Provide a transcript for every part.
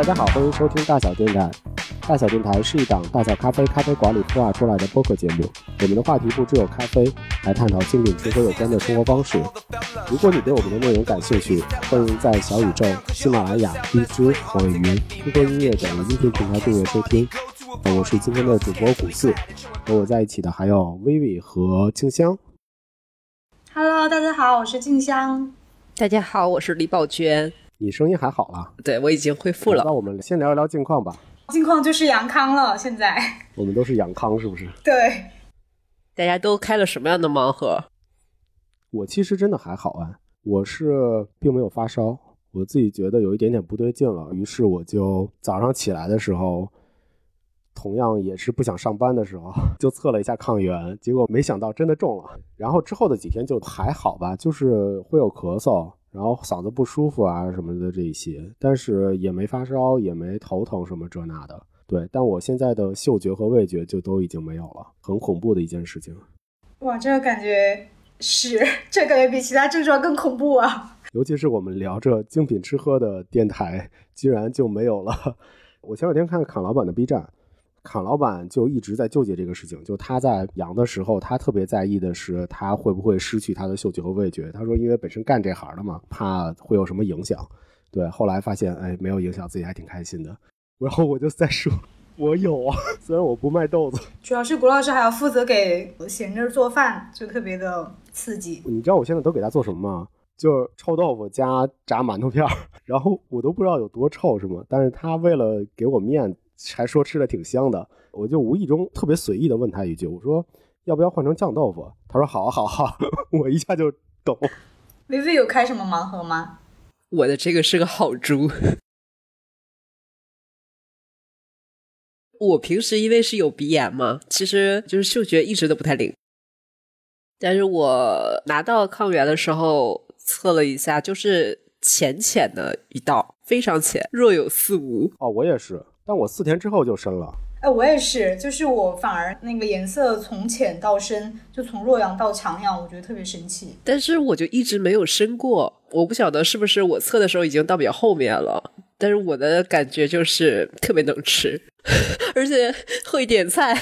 大家好，欢迎收听大小电台。大小电台是一档大小咖啡咖啡馆里孵化出来的播客节目。我们的话题不只有咖啡，来探讨精品吃喝有关的生活方式。如果你对我们的内容感兴趣，欢迎在小宇宙、喜马拉雅、荔枝、网易云、听歌音乐等音频平台订阅收听。我是今天的主播古四，和我在一起的还有薇薇和静香。Hello，大家好，我是静香。大家好，我是李宝娟。你声音还好了？对我已经恢复了。那我们先聊一聊近况吧。近况就是阳康了，现在。我们都是阳康，是不是？对。大家都开了什么样的盲盒？我其实真的还好啊，我是并没有发烧，我自己觉得有一点点不对劲了，于是我就早上起来的时候。同样也是不想上班的时候，就测了一下抗原，结果没想到真的中了。然后之后的几天就还好吧，就是会有咳嗽，然后嗓子不舒服啊什么的这一些，但是也没发烧，也没头疼什么这那的。对，但我现在的嗅觉和味觉就都已经没有了，很恐怖的一件事情。哇，这个感觉是，这感觉比其他症状更恐怖啊！尤其是我们聊着精品吃喝的电台，居然就没有了。我前两天看侃老板的 B 站。侃老板就一直在纠结这个事情，就他在阳的时候，他特别在意的是他会不会失去他的嗅觉和味觉。他说，因为本身干这行的嘛，怕会有什么影响。对，后来发现，哎，没有影响，自己还挺开心的。然后我就在说，我有啊，虽然我不卖豆子，主要是谷老师还要负责给闲着做饭，就特别的刺激。你知道我现在都给他做什么吗？就是臭豆腐加炸馒头片儿，然后我都不知道有多臭，是吗？但是他为了给我面。还说吃的挺香的，我就无意中特别随意的问他一句，我说要不要换成酱豆腐？他说好好好啊，我一下就懂。薇薇有开什么盲盒吗？我的这个是个好猪。我平时因为是有鼻炎嘛，其实就是嗅觉一直都不太灵。但是我拿到抗原的时候测了一下，就是浅浅的一道，非常浅，若有似无。哦，我也是。但我四天之后就深了，哎，我也是，就是我反而那个颜色从浅到深，就从弱阳到强阳，我觉得特别神奇。但是我就一直没有深过，我不晓得是不是我测的时候已经到比较后面了。但是我的感觉就是特别能吃，而且会点菜。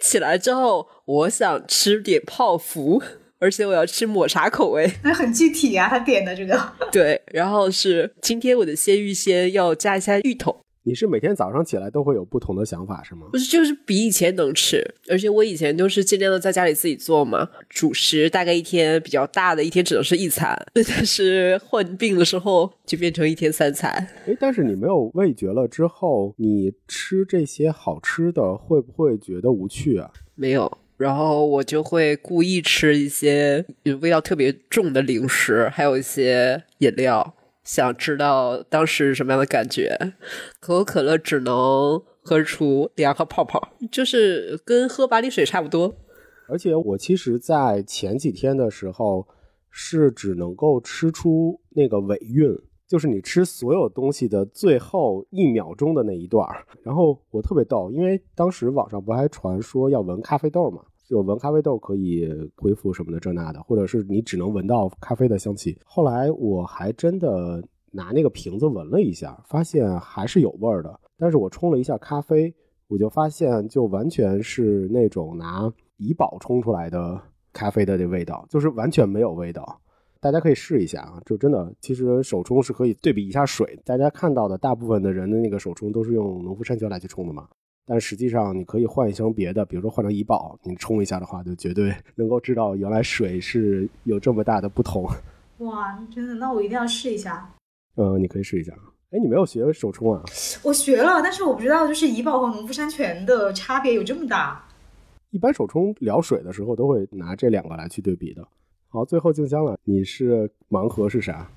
起来之后，我想吃点泡芙，而且我要吃抹茶口味。那很具体啊，他点的这个。对，然后是今天我的鲜芋仙要加一下芋头。你是每天早上起来都会有不同的想法是吗？不是，就是比以前能吃，而且我以前就是尽量的在家里自己做嘛，主食大概一天比较大的一天只能是一餐，但是患病的时候就变成一天三餐。哎，但是你没有味觉了之后，你吃这些好吃的会不会觉得无趣啊？没有，然后我就会故意吃一些味道特别重的零食，还有一些饮料。想知道当时什么样的感觉？可口可乐只能喝出两个泡泡，就是跟喝白梨水差不多。而且我其实，在前几天的时候，是只能够吃出那个尾韵，就是你吃所有东西的最后一秒钟的那一段然后我特别逗，因为当时网上不还传说要闻咖啡豆嘛。就闻咖啡豆可以恢复什么的这那的，或者是你只能闻到咖啡的香气。后来我还真的拿那个瓶子闻了一下，发现还是有味儿的。但是我冲了一下咖啡，我就发现就完全是那种拿怡宝冲出来的咖啡的这味道，就是完全没有味道。大家可以试一下啊，就真的，其实手冲是可以对比一下水。大家看到的大部分的人的那个手冲都是用农夫山泉来去冲的嘛。但实际上，你可以换一箱别的，比如说换成怡宝，你冲一下的话，就绝对 能够知道原来水是有这么大的不同。哇，真的？那我一定要试一下。嗯，你可以试一下。哎，你没有学手冲啊？我学了，但是我不知道，就是怡宝和农夫山泉的差别有这么大。一般手冲聊水的时候，都会拿这两个来去对比的。好，最后静香了，你是盲盒是啥？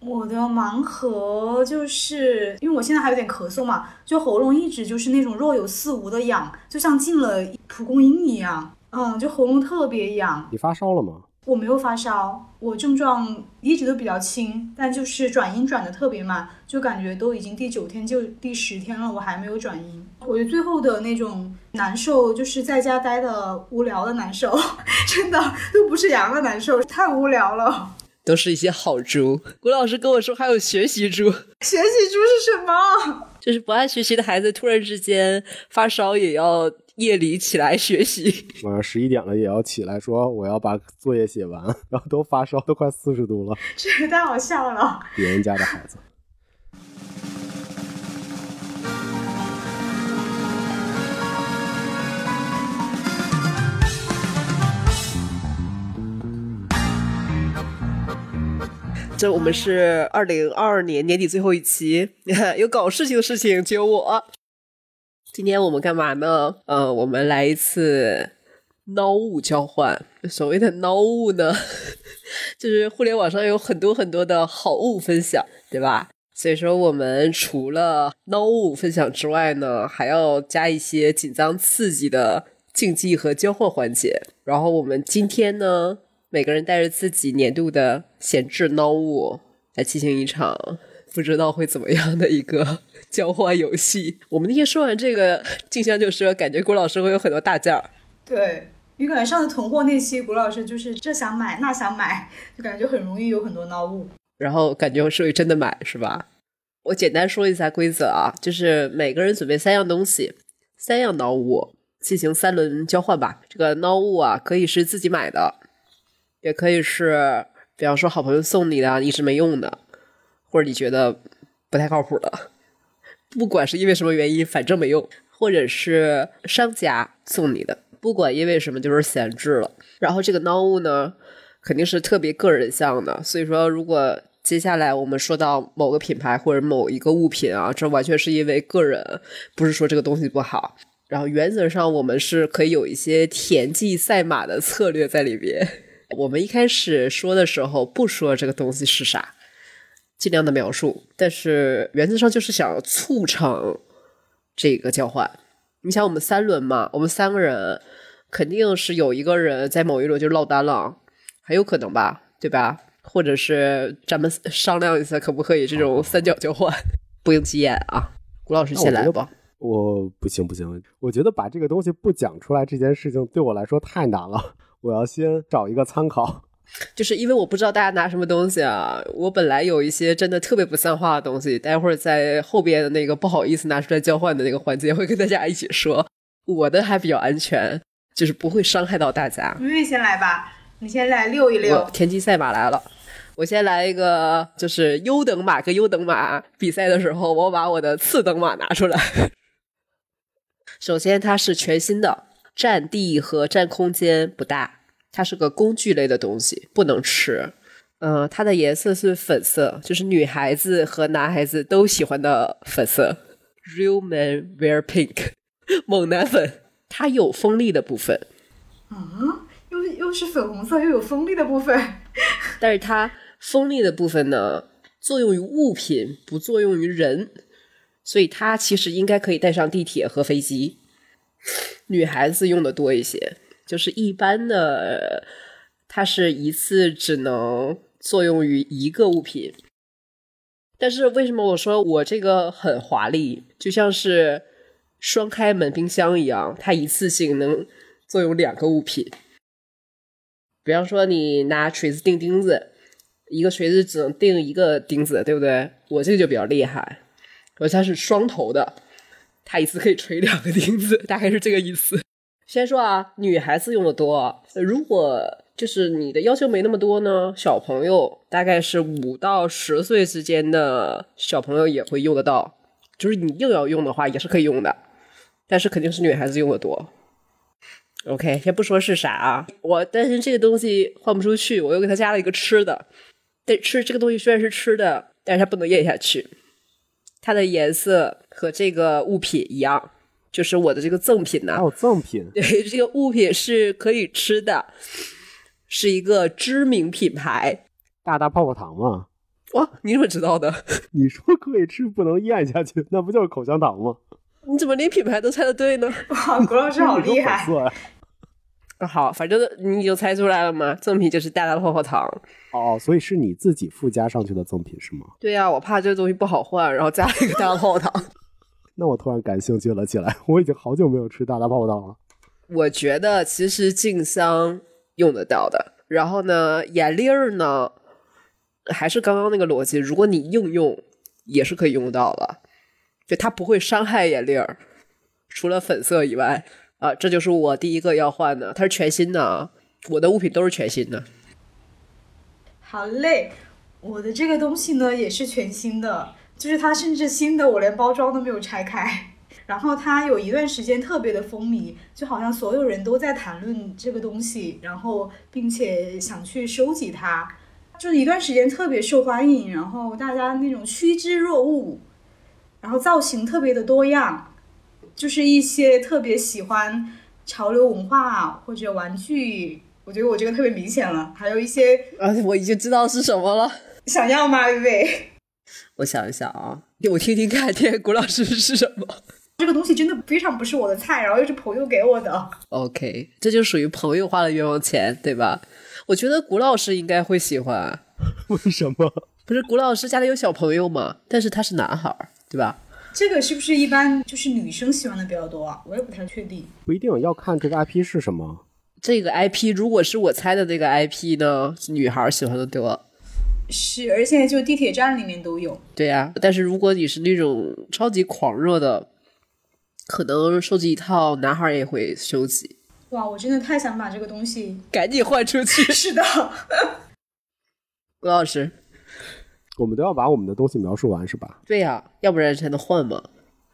我的盲盒就是因为我现在还有点咳嗽嘛，就喉咙一直就是那种若有似无的痒，就像进了蒲公英一样，嗯，就喉咙特别痒。你发烧了吗？我没有发烧，我症状一直都比较轻，但就是转阴转的特别慢，就感觉都已经第九天就第十天了，我还没有转阴。我觉得最后的那种难受就是在家待的无聊的难受，真的都不是阳的难受，太无聊了。都是一些好猪。古老师跟我说还有学习猪，学习猪是什么？就是不爱学习的孩子，突然之间发烧也要夜里起来学习。晚上十一点了也要起来说我要把作业写完，然后都发烧，都快四十度了。这也太好笑了。别人家的孩子。这我们是二零二二年年底最后一期，有搞事情的事情只有我。今天我们干嘛呢？呃，我们来一次脑物交换。所谓的脑物呢，就是互联网上有很多很多的好物分享，对吧？所以说，我们除了脑物分享之外呢，还要加一些紧张刺激的竞技和交换环节。然后我们今天呢？每个人带着自己年度的闲置孬物来进行一场 不知道会怎么样的一个交换游戏。我们那天说完这个，静香就说感觉郭老师会有很多大件。对，你感觉上次囤货那期，郭老师就是这想买那想买，就感觉很容易有很多孬物。然后感觉是会真的买，是吧？我简单说一下规则啊，就是每个人准备三样东西，三样孬物进行三轮交换吧。这个孬物啊，可以是自己买的。也可以是，比方说好朋友送你的，一直没用的，或者你觉得不太靠谱的，不管是因为什么原因，反正没用，或者是商家送你的，不管因为什么就是闲置了。然后这个孬物呢，肯定是特别个人向的，所以说如果接下来我们说到某个品牌或者某一个物品啊，这完全是因为个人，不是说这个东西不好。然后原则上我们是可以有一些田忌赛马的策略在里边。我们一开始说的时候不说这个东西是啥，尽量的描述，但是原则上就是想促成这个交换。你想，我们三轮嘛，我们三个人肯定是有一个人在某一轮就落单了，很有可能吧，对吧？或者是咱们商量一下，可不可以这种三角交换？不用急眼啊，古老师先来吧。我不行不行，我觉得把这个东西不讲出来这件事情对我来说太难了。我要先找一个参考，就是因为我不知道大家拿什么东西啊。我本来有一些真的特别不像话的东西，待会儿在后边的那个不好意思拿出来交换的那个环节会跟大家一起说。我的还比较安全，就是不会伤害到大家。妹妹先来吧，你先来溜一溜。田忌赛马来了，我先来一个，就是优等马跟优等马比赛的时候，我把我的次等马拿出来。首先，它是全新的。占地和占空间不大，它是个工具类的东西，不能吃。嗯，它的颜色是粉色，就是女孩子和男孩子都喜欢的粉色。Real men wear pink，猛男粉。它有锋利的部分。啊，又又是粉红色，又有锋利的部分。但是它锋利的部分呢，作用于物品，不作用于人，所以它其实应该可以带上地铁和飞机。女孩子用的多一些，就是一般的，它是一次只能作用于一个物品。但是为什么我说我这个很华丽，就像是双开门冰箱一样，它一次性能作用两个物品。比方说你拿锤子钉钉子，一个锤子只能钉一个钉子，对不对？我这个就比较厉害，我它是双头的。他一次可以锤两个钉子，大概是这个意思。先说啊，女孩子用的多。如果就是你的要求没那么多呢，小朋友大概是五到十岁之间的小朋友也会用得到。就是你硬要用的话，也是可以用的，但是肯定是女孩子用的多。OK，先不说是啥啊，我担心这个东西换不出去，我又给他加了一个吃的。但吃这个东西虽然是吃的，但是它不能咽下去。它的颜色和这个物品一样，就是我的这个赠品呢。还有赠品？对，这个物品是可以吃的，是一个知名品牌。大大泡泡糖吗？哇，你怎么知道的？你说可以吃，不能咽下去，那不就是口香糖吗？你怎么连品牌都猜的对呢？哇，郭老师好厉害！好，反正你已经猜出来了吗？赠品就是大大的泡泡糖。哦，所以是你自己附加上去的赠品是吗？对呀，我怕这个东西不好换，然后加了一个大大泡泡糖。那我突然感兴趣了起来，我已经好久没有吃大大泡泡糖了。我觉得其实静香用得到的，然后呢，眼粒儿呢，还是刚刚那个逻辑，如果你应用也是可以用到的。就它不会伤害眼粒儿，除了粉色以外啊，这就是我第一个要换的，它是全新的啊，我的物品都是全新的。好嘞，我的这个东西呢也是全新的，就是它甚至新的我连包装都没有拆开。然后它有一段时间特别的风靡，就好像所有人都在谈论这个东西，然后并且想去收集它，就一段时间特别受欢迎，然后大家那种趋之若鹜，然后造型特别的多样，就是一些特别喜欢潮流文化或者玩具，我觉得我这个特别明显了，还有一些啊，我已经知道是什么了。想要吗，薇薇？我想一想啊，我听听看，听古老师是什么？这个东西真的非常不是我的菜，然后又是朋友给我的。OK，这就属于朋友花的冤枉钱，对吧？我觉得古老师应该会喜欢。为什么？不是古老师家里有小朋友嘛？但是他是男孩儿，对吧？这个是不是一般就是女生喜欢的比较多啊？我也不太确定。不一定要看这个 IP 是什么。这个 IP 如果是我猜的那个 IP 呢，女孩儿喜欢的多。是，而且就地铁站里面都有。对呀、但是如果你是那种超级狂热的，可能收集一套，男孩儿也会收集。哇，我真的太想把这个东西。赶紧换出去，是的，郭老师。我们都要把我们的东西描述完是吧？对呀、要不然才能换嘛。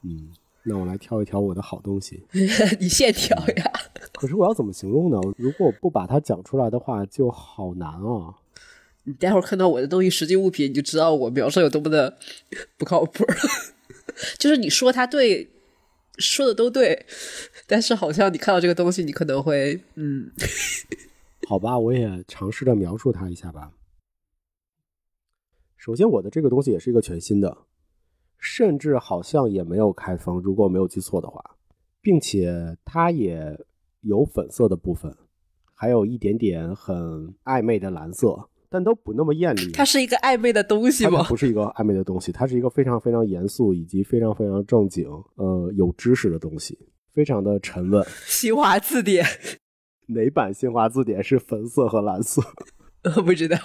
嗯，那我来挑一挑我的好东西。你现挑呀。可是我要怎么形容呢？如果不把它讲出来的话，就好难啊。你待会儿看到我的东西实际物品，你就知道我描述有多么的不靠谱。就是你说它对，说的都对，但是好像你看到这个东西，你可能会嗯，好吧，我也尝试着描述它一下吧。首先，我的这个东西也是一个全新的，甚至好像也没有开封，如果我没有记错的话，并且它也有粉色的部分，还有一点点很暧昧的蓝色，但都不那么艳丽。它是一个暧昧的东西它吗？不是一个暧昧的东西，它是一个非常非常严肃以及非常非常正经，呃，有知识的东西，非常的沉稳。新华字典，哪版新华字典是粉色和蓝色？我 不知道。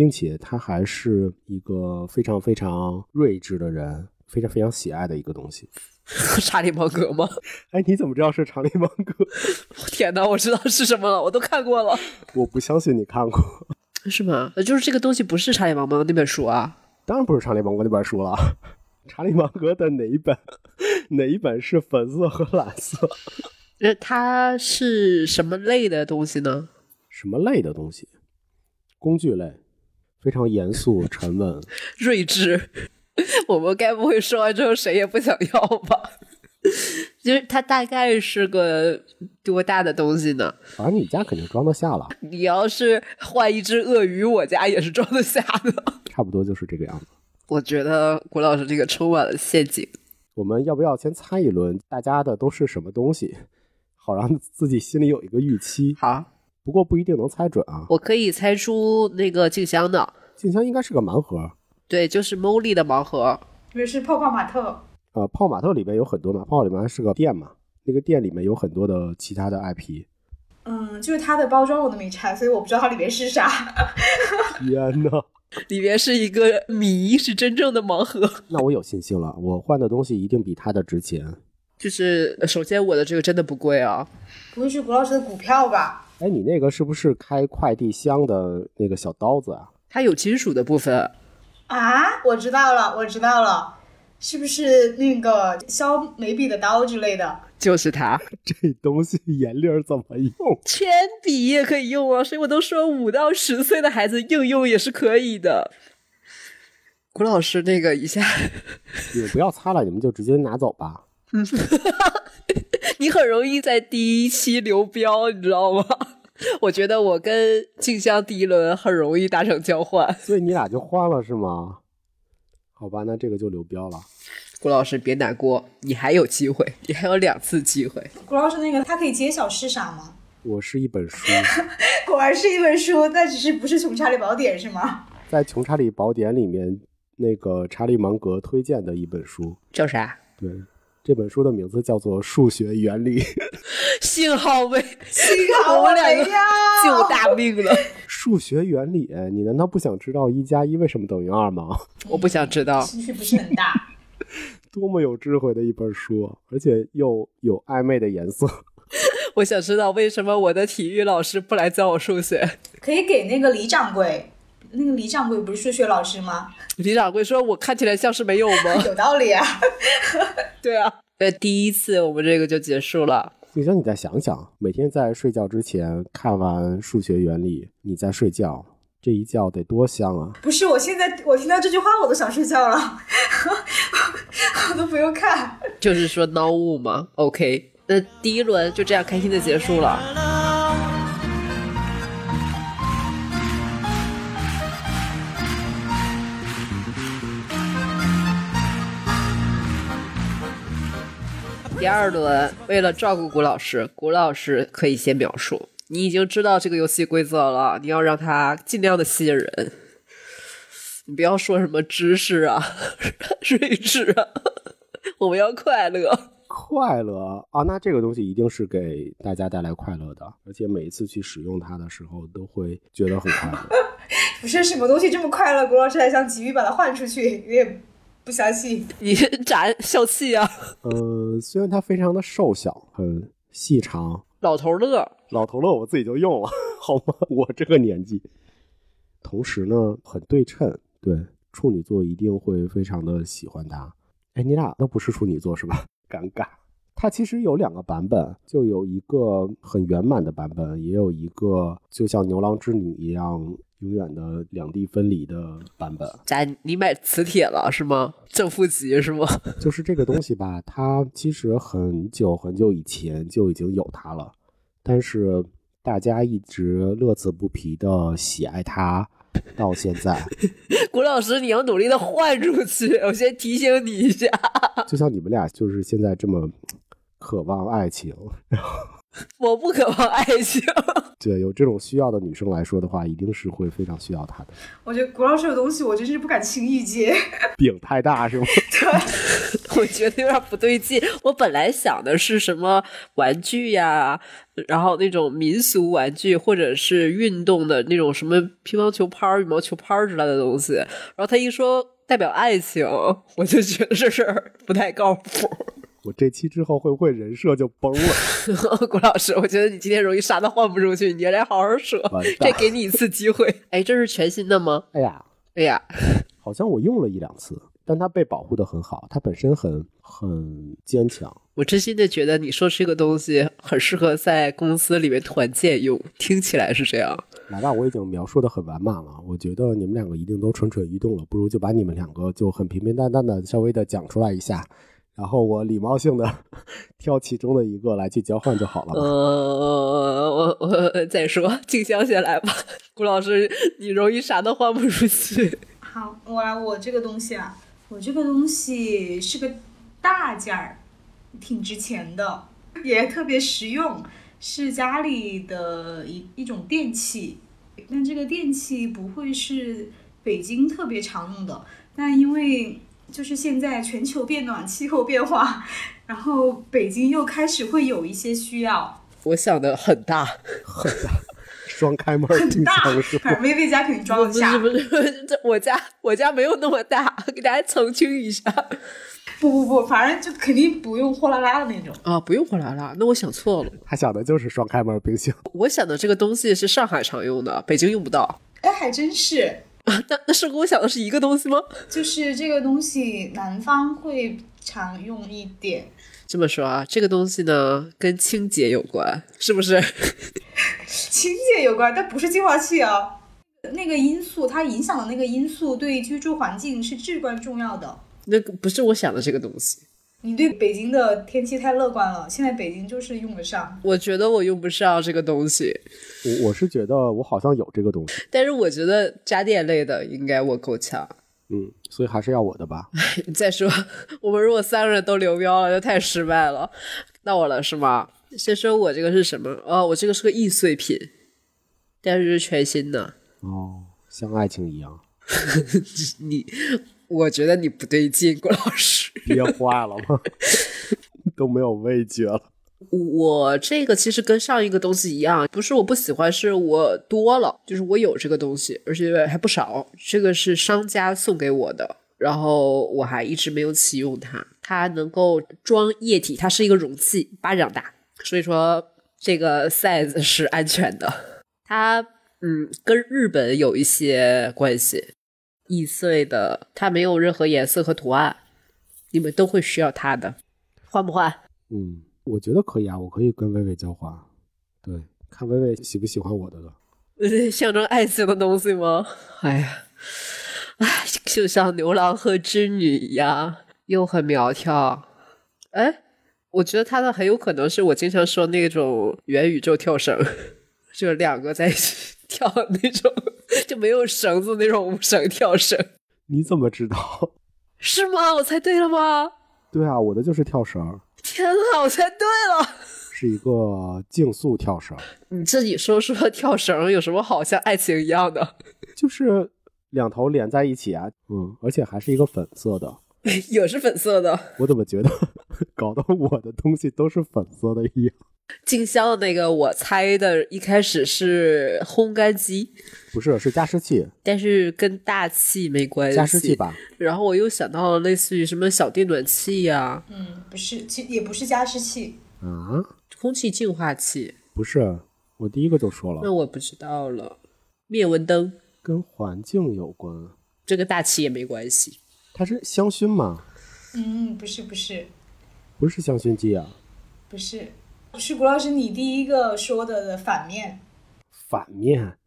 并且他还是一个非常非常睿智的人，非常非常喜爱的一个东西。查理芒格吗？哎，你怎么知道是查理芒格？天哪，我知道是什么了，我都看过了。我不相信你看过，是吗？呃就是这个东西不是查理芒格那本书啊。当然不是查理芒格那本书了。查理芒格的哪一本？哪一本是粉色和蓝色？那它是什么类的东西呢？什么类的东西？工具类，非常严肃沉稳。睿智。我们该不会说完之后谁也不想要吧？就是它大概是个多大的东西呢？反正你家肯定装得下了，你要是换一只鳄鱼，我家也是装得下的。差不多就是这个样子。我觉得谷老师这个充满了陷阱。我们要不要先猜一轮，大家的都是什么东西，好让自己心里有一个预期？好，不过不一定能猜准啊。我可以猜出那个静香的，静香应该是个盲盒，对，就是 Molly 的盲盒。特别是泡泡玛特，呃，泡玛特里面有很多嘛，泡泡里面还是个店嘛，那个店里面有很多的其他的 IP。嗯，就是它的包装我都没拆，所以我不知道它里面是啥。天呐，里面是一个谜，是真正的盲盒。那我有信心了，我换的东西一定比它的值钱。就是呃首先我的这个真的不贵啊，不会是谷老师的股票吧？哎，你那个是不是开快递箱的那个小刀子啊？它有金属的部分。啊，我知道了，我知道了，是不是那个削眉笔的刀之类的？就是它，这东西眼粒儿怎么用？铅笔也可以用啊，所以我都说五到十岁的孩子应用也是可以的。谷老师那个一下，你不要擦了，你们就直接拿走吧。你很容易在第一期流标，你知道吗？我觉得我跟静香第一轮很容易达成交换。所以你俩就换了是吗？好吧，那这个就流标了。郭老师别难过，你还有机会，你还有两次机会。郭老师那个，他可以揭晓是啥吗？我是一本书，果然是一本书，但只是不是《穷查理宝典》是吗？在《穷查理宝典》里面，那个查理芒格推荐的一本书。叫啥？对，这本书的名字叫做《数学原理》。幸好没，幸好我们两个救大命了。数学原理，你难道不想知道一加一为什么等于二吗？我不想知道，兴趣不是很大。多么有智慧的一本书，而且又有暧昧的颜色。我想知道为什么我的体育老师不来教我数学？可以给那个李掌柜，那个李掌柜不是数学老师吗？李掌柜说：“我看起来像是没有吗 有道理啊。”对啊，呃，第一次我们这个就结束了。你说你再想想，每天在睡觉之前看完数学原理，你在睡觉，这一觉得多香啊！不是，我现在我听到这句话我都想睡觉了，我都不用看。就是说孬物吗。OK，那第一轮就这样开心的结束了。第二轮，为了照顾谷老师，谷老师可以先描述。你已经知道这个游戏规则了，你要让它尽量的吸引人。你不要说什么知识啊、睿智啊，我们要快乐。快乐啊，那这个东西一定是给大家带来快乐的，而且每一次去使用它的时候，都会觉得很快乐。不是什么东西这么快乐，郭老师还想急于把它换出去，有点不相信。你咋笑气啊？呃，虽然他非常的瘦小，很细长，老头乐，老头乐我自己就用了，好吗？我这个年纪，同时呢，很对称，对处女座一定会非常的喜欢他。哎，你俩都不是处女座是吧？尴尬。它其实有两个版本，就有一个很圆满的版本，也有一个就像牛郎织女一样永远的两地分离的版本。咋你买磁铁了是吗？正负极是吗？就是这个东西吧，它其实很久很久以前就已经有它了，但是大家一直乐此不疲的喜爱它，到现在。谷老师，你要努力的换出去。我先提醒你一下，就像你们俩就是现在这么渴望爱情，我不渴望爱情。对有这种需要的女生来说的话，一定是会非常需要他的。我觉得古老师有东西，我真是不敢轻易接。饼太大是吗？我觉得有点不对劲。我本来想的是什么玩具呀，然后那种民俗玩具，或者是运动的那种什么乒乓球拍、羽毛球拍之类的东西。然后他一说代表爱情，我就觉得这事儿不太靠谱。我这期之后会不会人设就崩了？谷老师，我觉得你今天容易啥都换不出去，你来好好说这给你一次机会。哎，这是全新的吗？哎呀，哎呀，好像我用了一两次，但它被保护的很好，它本身很很坚强。我真心的觉得你说这个东西很适合在公司里面团建用，听起来是这样。来吧，我已经描述的很完满了，我觉得你们两个一定都蠢蠢欲动了，不如就把你们两个就很平平淡淡的稍微的讲出来一下，然后我礼貌性的 挑其中的一个来去交换就好了呃，我我再说，静香先来吧。顾老师，你容易啥都换不出去。好，我来，我这个东西啊，我这个东西是个大件儿，挺值钱的，也特别实用，是家里的一一种电器。但这个电器不会是北京特别常用的，但因为就是现在全球变暖、气候变化，然后北京又开始会有一些需要。我想的很大，很大双开门很大？反正薇薇家肯定装不是得下。不是不是，这我家我家没有那么大，给大家澄清一下。不不不，反正就肯定不用货拉拉的那种。啊，不用货拉拉，那我想错了。他想的就是双开门冰箱。我想的这个东西是上海常用的，北京用不到。哎，还真是，那那是跟我想的是一个东西吗？就是这个东西南方会常用一点。这么说啊，这个东西呢跟清洁有关，是不是？清洁有关，但不是净化器啊。那个因素，它影响的那个因素对居住环境是至关重要的。那个不是我想的这个东西。你对北京的天气太乐观了，现在北京就是用得上。我觉得我用不上这个东西，我我是觉得我好像有这个东西，但是我觉得家电类的应该我够呛。嗯，所以还是要我的吧。再说，我们如果三个人都流标了，就太失败了。到我了是吗？先说我这个是什么？哦，我这个是个易碎品，但是是全新的。哦，像爱情一样，你，我觉得你不对劲，郭老师。憋坏了吗？都没有味觉了。我这个其实跟上一个东西一样，不是我不喜欢，是我多了，就是我有这个东西，而且还不少。这个是商家送给我的，然后我还一直没有启用它。它能够装液体，它是一个容器，巴掌大，所以说这个 size 是安全的。它嗯，跟日本有一些关系，易碎的，它没有任何颜色和图案，你们都会需要它的，换不换？嗯，我觉得可以啊，我可以跟薇薇交换，对，看薇薇喜不喜欢我的了。象征爱情的东西吗？哎呀，哎，就像牛郎和织女一样，又很苗条。哎，我觉得他的很有可能是我经常说那种元宇宙跳绳，就是两个在一起跳那种，就没有绳子那种无绳跳绳。你怎么知道？是吗？我猜对了吗？对啊，我的就是跳绳。天呐，我猜对了！是一个竞速跳绳。你自己说说跳绳有什么好像爱情一样的？就是两头连在一起啊，嗯，而且还是一个粉色的。也是粉色的。我怎么觉得 搞得我的东西都是粉色的一样？静香的那个，我猜的一开始是烘干机，不是，是加湿器，但是跟大气没关系。加湿器吧。然后我又想到了类似于什么小电暖器呀，嗯，不是，其也不是加湿器啊，空气净化器，不是。我第一个就说了，那我不知道了。灭蚊灯跟环境有关，这个大气也没关系。它是香薰吗？嗯，不是，不是，不是香薰机啊，不是。是谷老师，你第一个说的的反面。反面，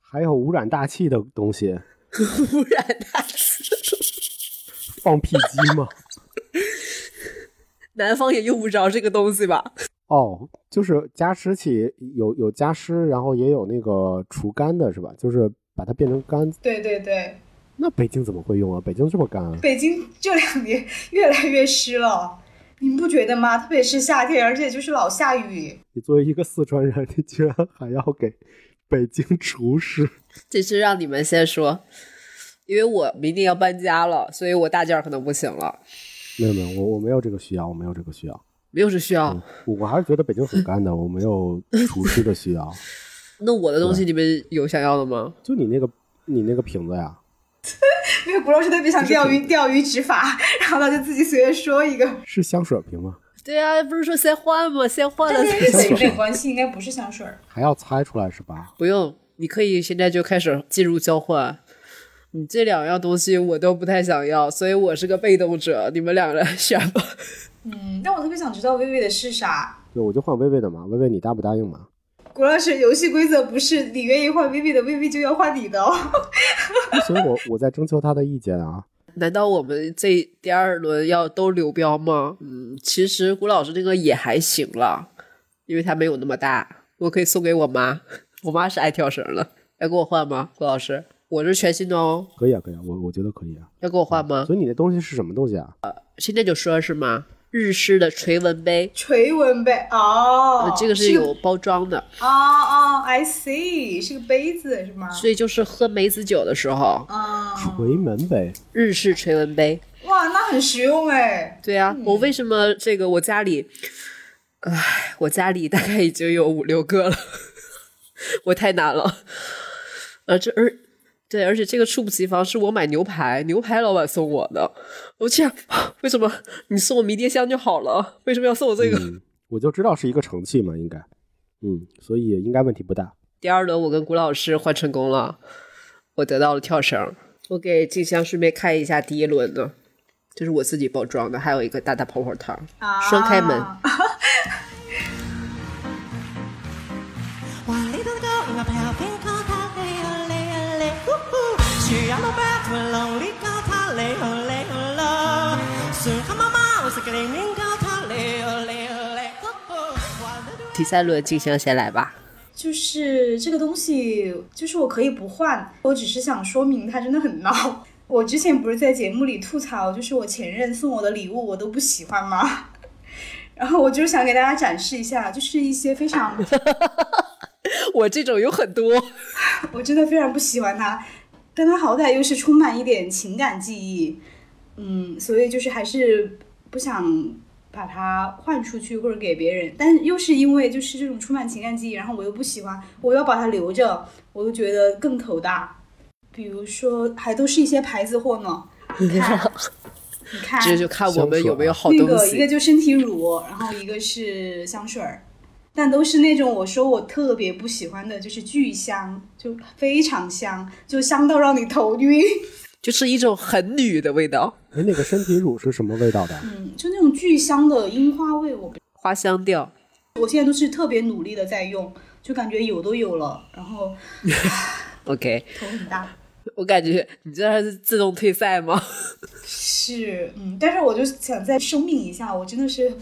还有污染大气的东西。污染大气？放屁机吗？南方也用不着这个东西吧？哦，就是加湿器，有有加湿，然后也有那个除干的，是吧？就是把它变成干。对对对。那北京怎么会用啊？北京这么干啊？北京这两年越来越湿了。你不觉得吗？特别是夏天，而且就是老下雨。你作为一个四川人，你居然还要给北京厨师？这是让你们先说，因为我明年要搬家了，所以我大件可能不行了。没有没有，我我没有这个需要，我没有这个需要，没有这需要。我我还是觉得北京很干的，我没有厨师的需要。那我的东西你们有想要的吗？就你那个你那个瓶子呀。因为古老师特别想钓鱼，钓鱼执法，然后他就自己随便说一个。是香水瓶吗？对啊，不是说先换吗？先换了才行。没关系，应该不是香水。还要猜出来是吧？不用，你可以现在就开始进入交换。你这两样东西我都不太想要，所以我是个被动者。你们两个人选吧。嗯，但我特别想知道微微的是啥。对，我就换微微的嘛。微微，你答不答应嘛？古老师，游戏规则不是你愿意换 Vivi 的，Vivi 就要换你的哦。所以我我在征求他的意见啊。难道我们这第二轮要都流标吗？嗯，其实古老师这个也还行了，因为它没有那么大，我可以送给我妈。我妈是爱跳绳的，要给我换吗？古老师，我是全新的哦。可以啊，可以啊，我我觉得可以啊。要给我换吗？所以你的东西是什么东西啊？呃，现在就说是吗？日式的垂纹杯，垂纹杯哦，这个是有包装的哦哦，I see，是个杯子是吗？所以就是喝梅子酒的时候，啊，垂门杯，日式垂纹杯，哇，那很实用哎。对啊，我为什么这个我家里，唉，我家里大概已经有五六个了，我太难了，呃，这而。对，而且这个猝不及防，是我买牛排，牛排老板送我的。我这样，为什么你送我迷迭香就好了？为什么要送我这个？我就知道是一个成器嘛，应该，嗯，所以应该问题不大。第二轮我跟古老师换成功了，我得到了跳绳。我给静香顺便看一下第一轮的，这是我自己包装的，还有一个大大泡泡糖，双开门。第三轮静香先来吧。就是这个东西，就是我可以不换，我只是想说明它真的很闹。我之前不是在节目里吐槽，就是我前任送我的礼物我都不喜欢吗？然后我就是想给大家展示一下，就是一些非常，我这种有很多，我真的非常不喜欢它。但它好歹又是充满一点情感记忆，嗯，所以就是还是不想把它换出去或者给别人。但又是因为就是这种充满情感记忆，然后我又不喜欢，我要把它留着，我又觉得更头大。比如说，还都是一些牌子货呢，你看，你看，这就看我们有没有好东那个一个。就身体乳，然后一个是香水儿，但都是那种我说我特别不喜欢的，就是巨香，就非常香，就香到让你头晕。就是一种很女的味道，哎，那个身体乳是什么味道的？嗯，就那种巨香的樱花味，我花香调。我现在都是特别努力的在用，就感觉有都有了，然后 OK，头很大。我感觉你这是自动退赛吗？是，嗯，但是我就想再声明一下，我真的是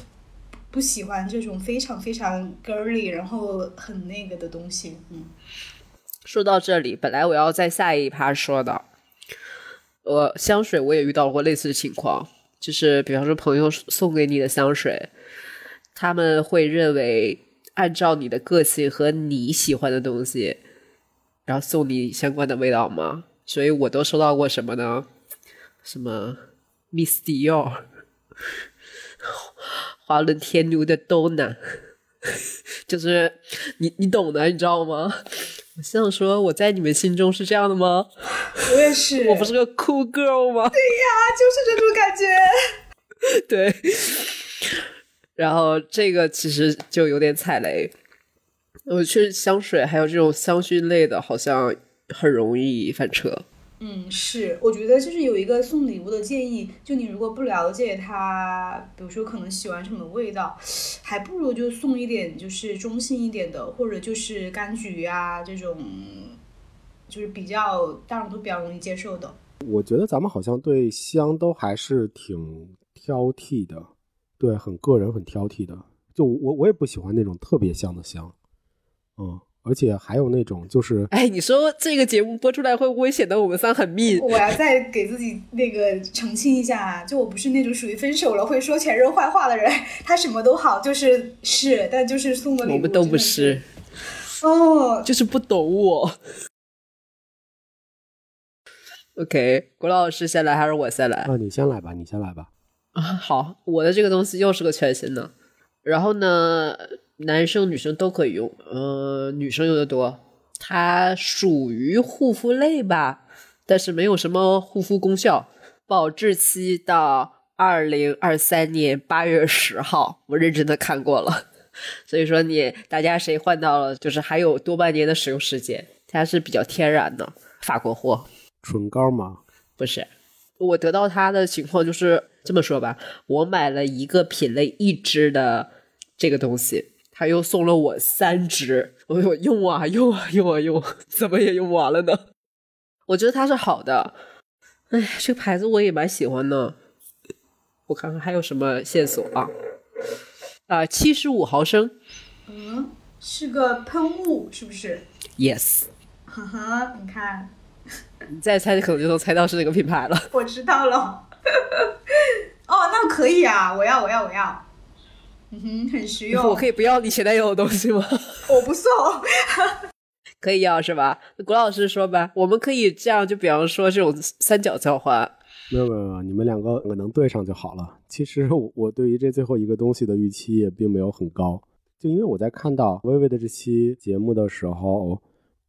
不喜欢这种非常非常 girly，然后很那个的东西。嗯，说到这里，本来我要在下一趴说的，我香水我也遇到过类似的情况，就是比方说朋友送给你的香水，他们会认为按照你的个性和你喜欢的东西，然后送你相关的味道吗？所以我都收到过什么呢？什么 Miss Dior，华伦天奴的 Donna，就是你你懂的，你知道吗？我想说，我在你们心中是这样的吗？我也是，我不是个 cool girl 吗？对呀就是这种感觉。对。然后这个其实就有点踩雷。我确实香水还有这种香薰类的，好像很容易翻车。嗯，是，我觉得就是有一个送礼物的建议，就你如果不了解他，比如说可能喜欢什么味道，还不如就送一点就是中性一点的，或者就是柑橘啊这种，就是比较大众都比较容易接受的。我觉得咱们好像对香都还是挺挑剔的，对，很个人，很挑剔的。就我我也不喜欢那种特别香的香，嗯，而且还有那种就是哎，你说这个节目播出来会不会显得我们仨很密？我要再给自己那个澄清一下，就我不是那种属于分手了会说前任坏话的人，他什么都好，就是是，但就是送的礼物我们都不是，哦，就是不懂我。OK，郭老师先来还是我先来？啊，你先来吧，你先来吧。啊，好，我的这个东西又是个全新的，然后呢，男生女生都可以用，呃，女生用的多，它属于护肤类吧，但是没有什么护肤功效，保质期到二零二三年八月十号，我认真的看过了，所以说你大家谁换到了，就是还有多半年的使用时间，它是比较天然的法国货，唇膏吗？不是，我得到它的情况就是这么说吧，我买了一个品类一支的这个东西，他又送了我三支，我我用啊用啊用啊用，怎么也用不完了呢？我觉得它是好的，哎，这个牌子我也蛮喜欢的。我看看还有什么线索啊？啊，七十五毫升嗯，是个喷雾，是不是？，yes，呵呵，你看，你再猜可能就能猜到是哪个品牌了。我知道了。哦，那可以啊，我要，我要，我要。嗯哼，很实用。我可以不要你前男友的东西吗？我不送。可以要是吧？古老师说吧，我们可以这样，就比方说这种三角交换。没有没有没有，你们两个能对上就好了。其实我我对于这最后一个东西的预期也并没有很高，就因为我在看到微微的这期节目的时候，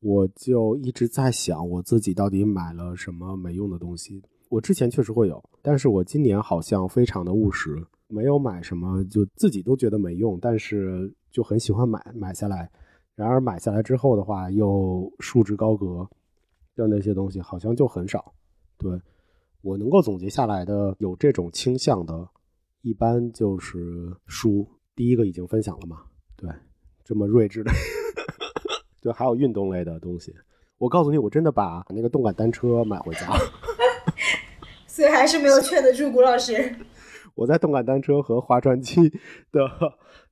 我就一直在想我自己到底买了什么没用的东西。我之前确实会有，但是我今年好像非常的务实，没有买什么就自己都觉得没用，但是就很喜欢买买下来。然而买下来之后的话，又束之高阁，就那些东西好像就很少。对我能够总结下来的有这种倾向的，一般就是书。第一个已经分享了嘛，对，这么睿智的，对，还有运动类的东西。我告诉你，我真的把那个动感单车买回家。所以还是没有劝得住谷老师。我在动感单车和划船机的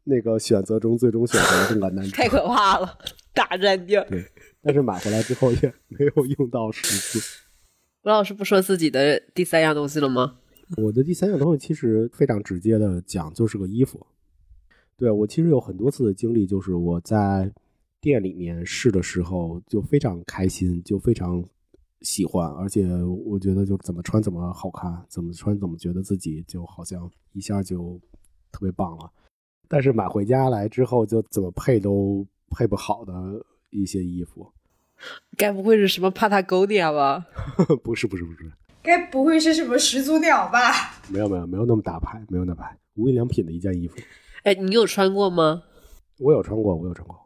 那个选择中，最终选择了动感单车。太可怕了，大战掉。对，但是买回来之后也没有用到十次。吴老师不说自己的第三样东西了吗？我的第三样东西其实非常直接的讲，就是个衣服。对我其实有很多次的经历，就是我在店里面试的时候就非常开心，就非常喜欢，而且我觉得就怎么穿怎么好看，怎么穿怎么觉得自己就好像一下就特别棒了。但是买回家来之后，就怎么配都配不好的一些衣服。该不会是什么 Patagonia 吧？不是不是不是，该不会是什么始祖鸟吧？没有没有没有那么大牌，没有那么大牌，无印良品的一件衣服，哎，你有穿过吗？我有穿过，我有穿过。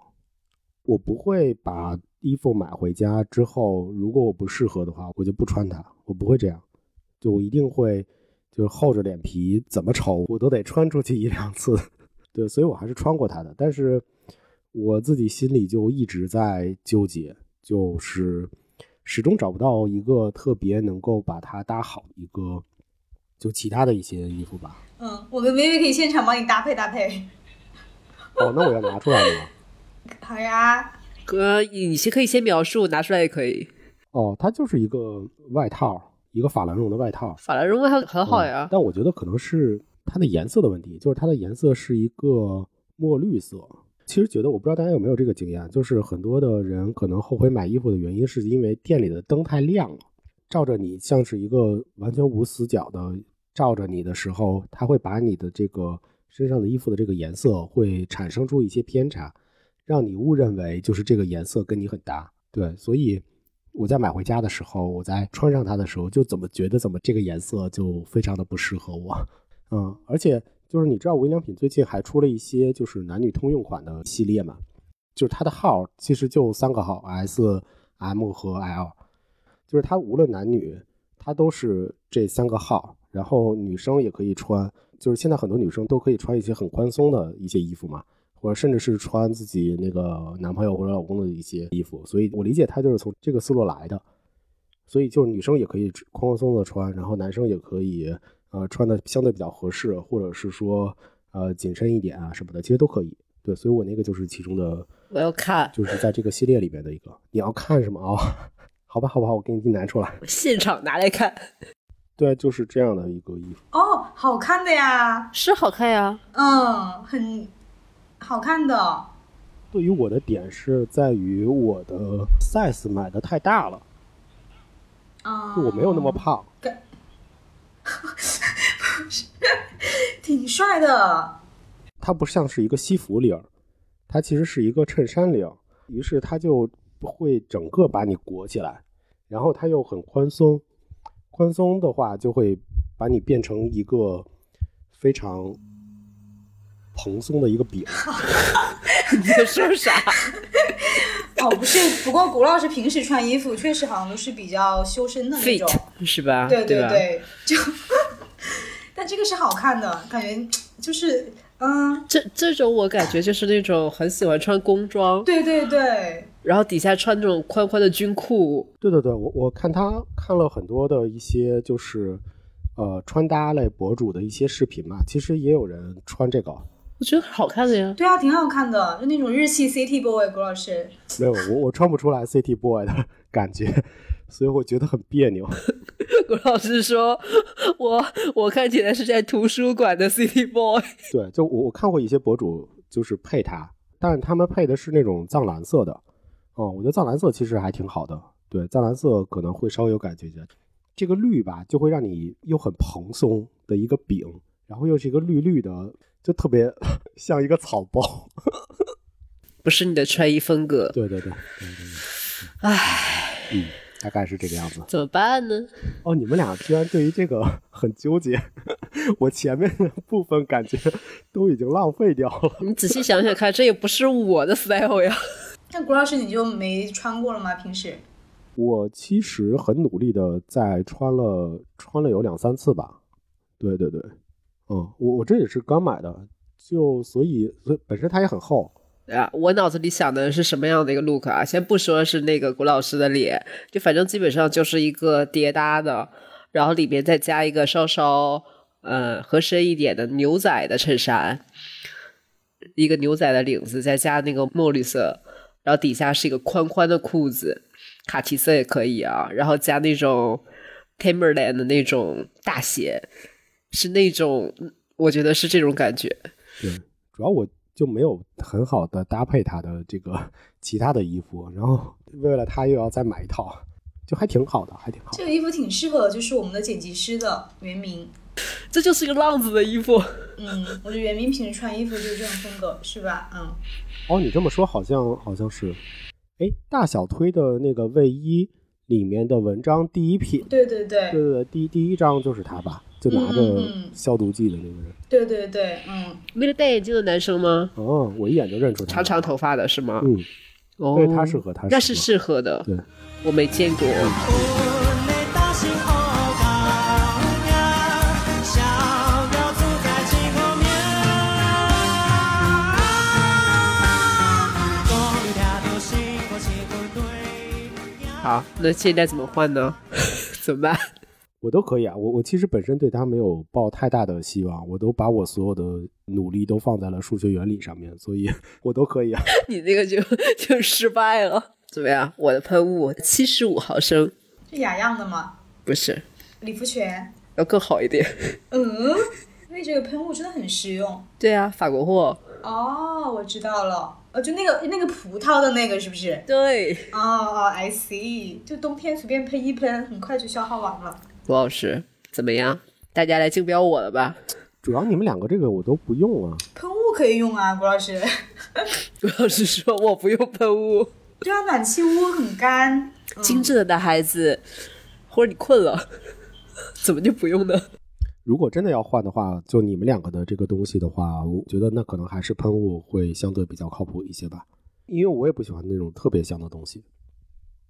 我不会把衣服买回家之后，如果我不适合的话，我就不穿它，我不会这样，就我一定会就是厚着脸皮，怎么丑我都得穿出去一两次。对，所以我还是穿过它的，但是我自己心里就一直在纠结，就是始终找不到一个特别能够把它搭好一个，就其他的一些衣服吧。嗯，我跟薇薇可以现场帮你搭配搭配。哦，那我要拿出来了吗？好呀，哥，你先可以先描述，拿出来也可以。哦，它就是一个外套，一个法兰绒的外套。法兰绒外套很好嗯呀，但我觉得可能是它的颜色的问题，就是它的颜色是一个墨绿色。其实觉得我不知道大家有没有这个经验，就是很多的人可能后悔买衣服的原因，是因为店里的灯太亮了，照着你像是一个完全无死角的照着你的时候，它会把你的这个身上的衣服的这个颜色会产生出一些偏差，让你误认为就是这个颜色跟你很搭。对，所以我在买回家的时候，我在穿上它的时候，就怎么觉得怎么这个颜色就非常的不适合我。嗯，而且就是你知道无印良品最近还出了一些就是男女通用款的系列嘛，就是它的号其实就三个号 S、M 和 L，就是它无论男女，它都是这三个号，然后女生也可以穿，就是现在很多女生都可以穿一些很宽松的一些衣服嘛，或者甚至是穿自己那个男朋友或者老公的一些衣服，所以我理解他就是从这个思路来的，所以就是女生也可以宽宽松的穿，然后男生也可以呃穿的相对比较合适，或者是说呃紧身一点啊什么的，其实都可以。对，所以我那个就是其中的，我要看就是在这个系列里边的一个。你要看什么啊、好吧，好吧，我给你拿出来。现场拿来看，对，就是这样的一个衣服。哦，好看的呀，是好看呀。嗯，很好看的。对于我的点是在于我的 size 买的太大了，嗯，就我没有那么胖。挺帅的。它不像是一个西服领儿，它其实是一个衬衫领儿，于是它就会整个把你裹起来，然后它又很宽松，宽松的话就会把你变成一个非常蓬松的一个饼。你在说啥？哦，不是，不过古老师平时穿衣服确实好像都是比较修身的那种。fit 是吧？对对？对，就，但这个是好看的，感觉就是，嗯，这这种我感觉就是那种很喜欢穿工装，对对对，然后底下穿那种宽宽的军裤，对对对，我我看他看了很多的一些就是呃穿搭类博主的一些视频嘛，其实也有人穿这个。我觉得好看的呀。对啊，挺好看的，就那种日系 City Boy，郭老师。没有，我我穿不出来 City Boy 的 感觉，所以我觉得很别扭。郭老师说，我我看起来是在图书馆的 City Boy。对，就我我看过一些博主就是配它，但是他们配的是那种藏蓝色的。哦，我觉得藏蓝色其实还挺好的。对，藏蓝色可能会稍微有感觉一点。这个绿吧，就会让你又很蓬松的一个饼，然后又是一个绿绿的，就特别 像一个草包。不是你的穿衣风格，对对对对对对，唉，嗯，大概是这个样子。怎么办呢？哦，你们俩居然对于这个很纠结，我前面的部分感觉都已经浪费掉了。你仔细想想看，这也不是我的 style 呀。那古老师你就没穿过了吗？平时？我其实很努力的在穿了穿了有两三次吧。对对对，嗯，我我这也是刚买的，就所以所以本身它也很厚。啊，我脑子里想的是什么样的一个 look 啊？先不说是那个古老师的脸，就反正基本上就是一个叠搭的，然后里面再加一个稍稍呃合身一点的牛仔的衬衫，一个牛仔的领子，再加那个墨绿色，然后底下是一个宽宽的裤子，卡其色也可以啊，然后加那种 Timberland 的那种大鞋，是那种我觉得是这种感觉。对，主要我就没有很好的搭配他的这个其他的衣服，然后为了他又要再买一套，就还挺好的，还挺好的。这个衣服挺适合，就是我们的剪辑师的袁明。这就是一个浪子的衣服。嗯，我觉得袁明平时穿衣服就是这种风格，是吧？嗯，哦，你这么说好像好像是，哎，大小推的那个卫衣里面的文章第一篇，对对对对对对，第第一章就是他吧，就拿着消毒剂的那个人。对对对，嗯，那个戴眼镜的男生吗？哦，我一眼就认出他。长长头发的是吗？嗯，哦，对他适合他适合那是适合的。对，我没见过。好，那现在怎么换呢？怎么办？我都可以啊。我我其实本身对他没有抱太大的希望，我都把我所有的努力都放在了数学原理上面，所以 我都可以啊。你那个就就失败了。怎么样？我的喷雾七十五毫升，是雅漾的吗？不是理肤泉。要更好一点。嗯，因为这个喷雾真的很实用。对啊，法国货。哦，我知道了，呃，就那个那个葡萄的那个是不是？对，哦哦，I see，就冬天随便喷一喷，很快就消耗完了。吴老师怎么样？大家来竞标我了吧？主要你们两个这个我都不用啊。喷雾可以用啊，郭老师。郭老师说我不用喷雾。对啊，暖气屋很干。嗯精致的男孩子，或者你困了，怎么就不用呢？如果真的要换的话，就你们两个的这个东西的话，我觉得那可能还是喷雾会相对比较靠谱一些吧，因为我也不喜欢那种特别香的东西。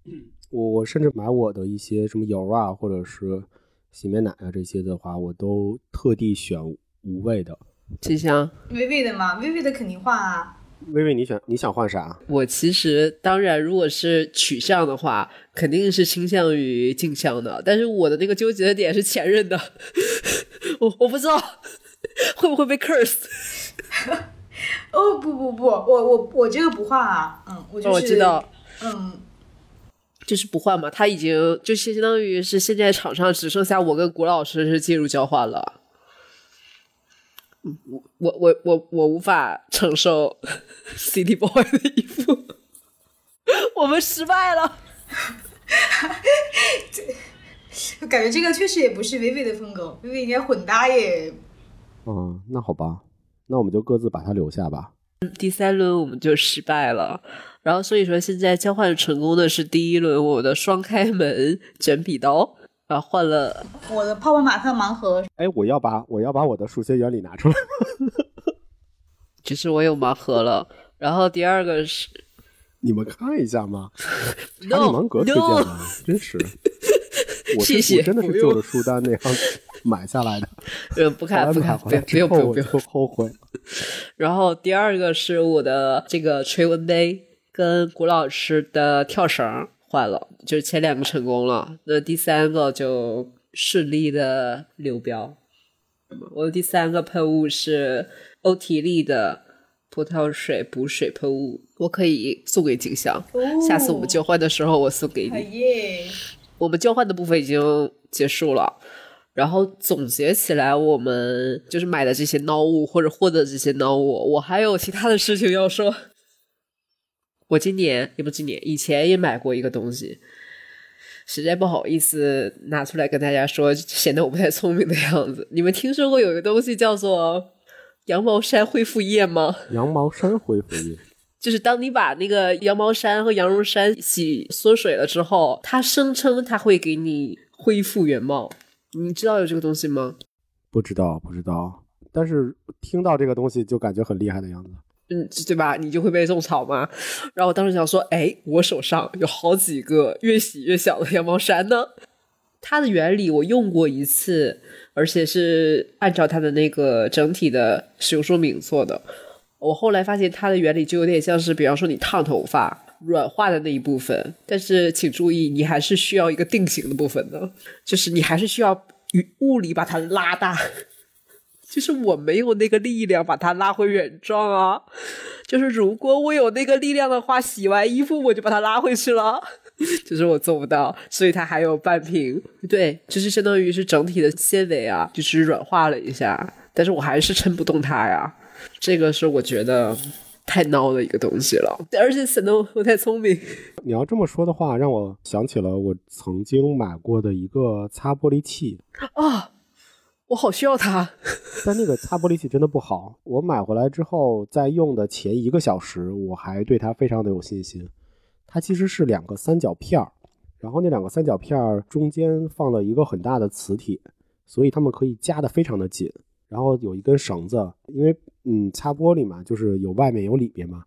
我我甚至买我的一些什么油啊，或者是洗面奶啊这些的话，我都特地选无味的。静香，微微的嘛，微微的肯定换啊。微微，你选你想换啥？我其实当然，如果是取向的话，肯定是倾向于镜像的。但是我的那个纠结的点是前任的，我我不知道会不会被 curse。哦不不不，我我我这个不换啊，嗯，我就是、哦我知道，嗯，就是不换嘛，他已经就相当于是现在场上只剩下我跟古老师是介入交换了。嗯我我我我我无法承受 City Boy 的衣服，我们失败了。感觉这个确实也不是微微的风格，微微应该混搭耶。嗯，那好吧，那我们就各自把它留下吧。第三轮我们就失败了，然后所以说现在交换成功的是第一轮我的双开门卷笔刀，然后换了我的泡泡玛特盲盒，哎，我要把我要把我的数学原理拿出来。其实我有盲盒了，然后第二个是你们看一下嘛，查 理 No 芒格推荐的，真是。我谢谢我真的是就着书单那样 买下来的，呃不看不看，不用不用不用不用。后悔。然后第二个是我的这个垂纹杯跟古老师的跳绳换了，就是前两个成功了，那第三个就顺利的流标。我的第三个喷雾是欧缇丽的葡萄水补水喷雾，我可以送给景香。哦下次我们交换的时候，我送给哎你。耶，我们交换的部分已经结束了，然后总结起来，我们就是买的这些孬物或者获得这些孬物，我还有其他的事情要说。我今年也不今年，以前也买过一个东西，实在不好意思拿出来跟大家说，显得我不太聪明的样子。你们听说过有一个东西叫做羊毛衫恢复液吗？羊毛衫恢复液，就是当你把那个羊毛衫和羊绒衫洗缩水了之后，它声称它会给你恢复原貌。你知道有这个东西吗？不知道不知道，但是听到这个东西就感觉很厉害的样子。嗯，对吧？你就会被种草嘛。然后我当时想说，哎，我手上有好几个越洗越小的羊毛衫呢。它的原理我用过一次，而且是按照它的那个整体的使用说明做的。我后来发现它的原理就有点像是，比方说你烫头发软化的那一部分，但是请注意，你还是需要一个定型的部分的，就是你还是需要与物理把它拉大。就是我没有那个力量把它拉回原状啊。就是如果我有那个力量的话，洗完衣服我就把它拉回去了。就是我做不到，所以它还有半瓶。对，就是相当于是整体的纤维啊，就是软化了一下，但是我还是撑不动它呀。这个是我觉得太孬的一个东西了，而且显得我太聪明。你要这么说的话，让我想起了我曾经买过的一个擦玻璃器，啊，我好需要它。但那个擦玻璃器真的不好。我买回来之后，在用的前一个小时，我还对它非常的有信心。它其实是两个三角片儿，然后那两个三角片儿中间放了一个很大的磁铁，所以它们可以夹得非常的紧。然后有一根绳子，因为嗯擦玻璃嘛，就是有外面有里面嘛，